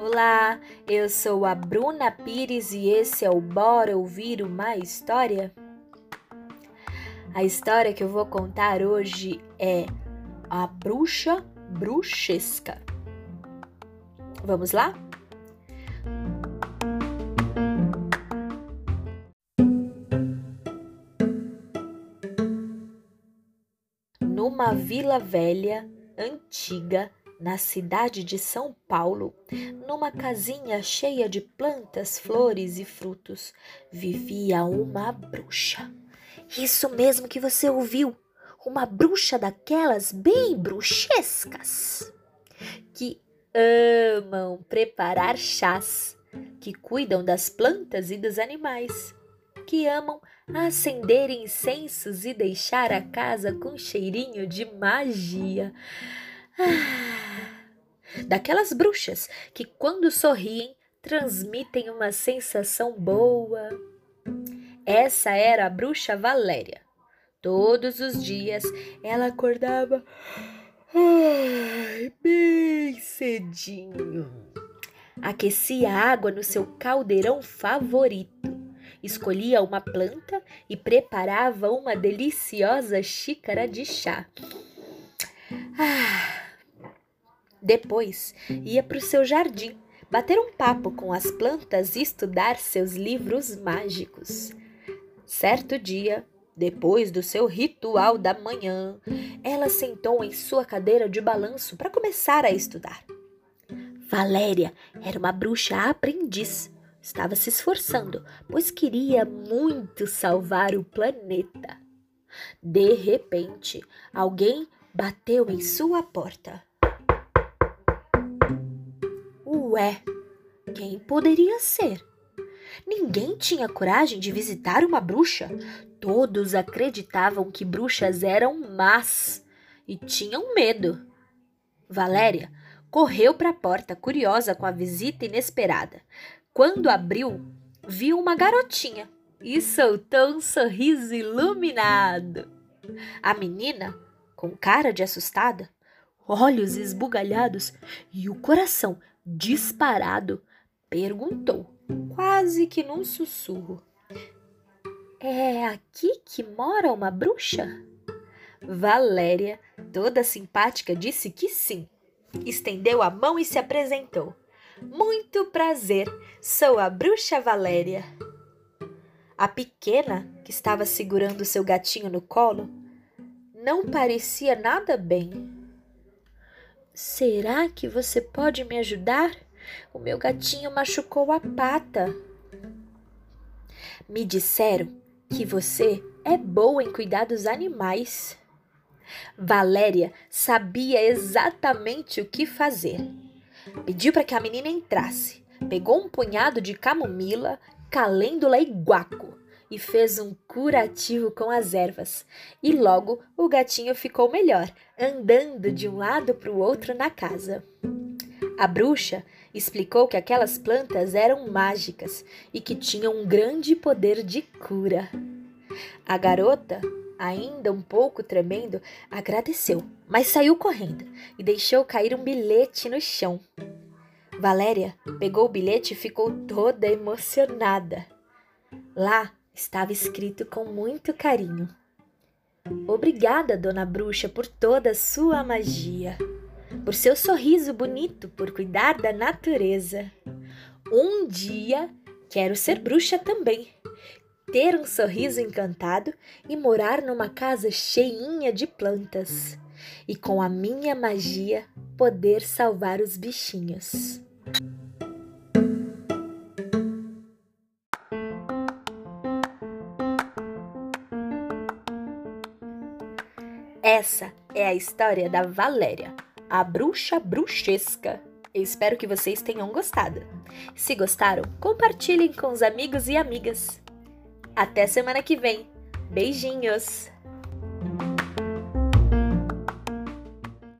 Olá, eu sou a Bruna Pires e esse é o Bora Ouvir uma História? A história que eu vou contar hoje é A Bruxa Bruxesca. Vamos lá? Numa vila velha, antiga, na cidade de São Paulo, numa casinha cheia de plantas, flores e frutos, vivia uma bruxa. Isso mesmo que você ouviu, uma bruxa daquelas bem bruxescas, que amam preparar chás, que cuidam das plantas e dos animais, que amam acender incensos e deixar a casa com cheirinho de magia. Ah, daquelas bruxas que, quando sorriem, transmitem uma sensação boa. Essa era a bruxa Valéria. Todos os dias ela acordava ai, bem cedinho. Aquecia água no seu caldeirão favorito. Escolhia uma planta e preparava uma deliciosa xícara de chá. Ah, depois ia para o seu jardim, bater um papo com as plantas e estudar seus livros mágicos. Certo dia, depois do seu ritual da manhã, ela sentou em sua cadeira de balanço para começar a estudar. Valéria era uma bruxa aprendiz. Estava se esforçando, pois queria muito salvar o planeta. De repente, alguém bateu em sua porta. Ué, quem poderia ser? Ninguém tinha coragem de visitar uma bruxa. Todos acreditavam que bruxas eram más e tinham medo. Valéria correu para a porta, curiosa com a visita inesperada. Quando abriu, viu uma garotinha e soltou um sorriso iluminado. A menina, com cara de assustada, olhos esbugalhados e o coração disparado, perguntou, quase que num sussurro: É aqui que mora uma bruxa? Valéria, toda simpática, disse que sim. Estendeu a mão e se apresentou. Muito prazer, sou a bruxa Valéria. A pequena, que estava segurando seu gatinho no colo, não parecia nada bem. Será que você pode me ajudar? O meu gatinho machucou a pata. Me disseram que você é boa em cuidar dos animais. Valéria sabia exatamente o que fazer. Pediu para que a menina entrasse, pegou um punhado de camomila, calêndula e guaco e fez um curativo com as ervas. E logo o gatinho ficou melhor, andando de um lado para o outro na casa. A bruxa explicou que aquelas plantas eram mágicas e que tinham um grande poder de cura. A garota, ainda um pouco tremendo, agradeceu, mas saiu correndo e deixou cair um bilhete no chão. Valéria pegou o bilhete e ficou toda emocionada. Lá estava escrito com muito carinho: Obrigada, dona bruxa, por toda a sua magia, por seu sorriso bonito, por cuidar da natureza. Um dia quero ser bruxa também, ter um sorriso encantado e morar numa casa cheinha de plantas, e com a minha magia poder salvar os bichinhos. Essa é a história da Valéria, a bruxa bruxesca. Eu espero que vocês tenham gostado. Se gostaram, compartilhem com os amigos e amigas. Até semana que vem. Beijinhos!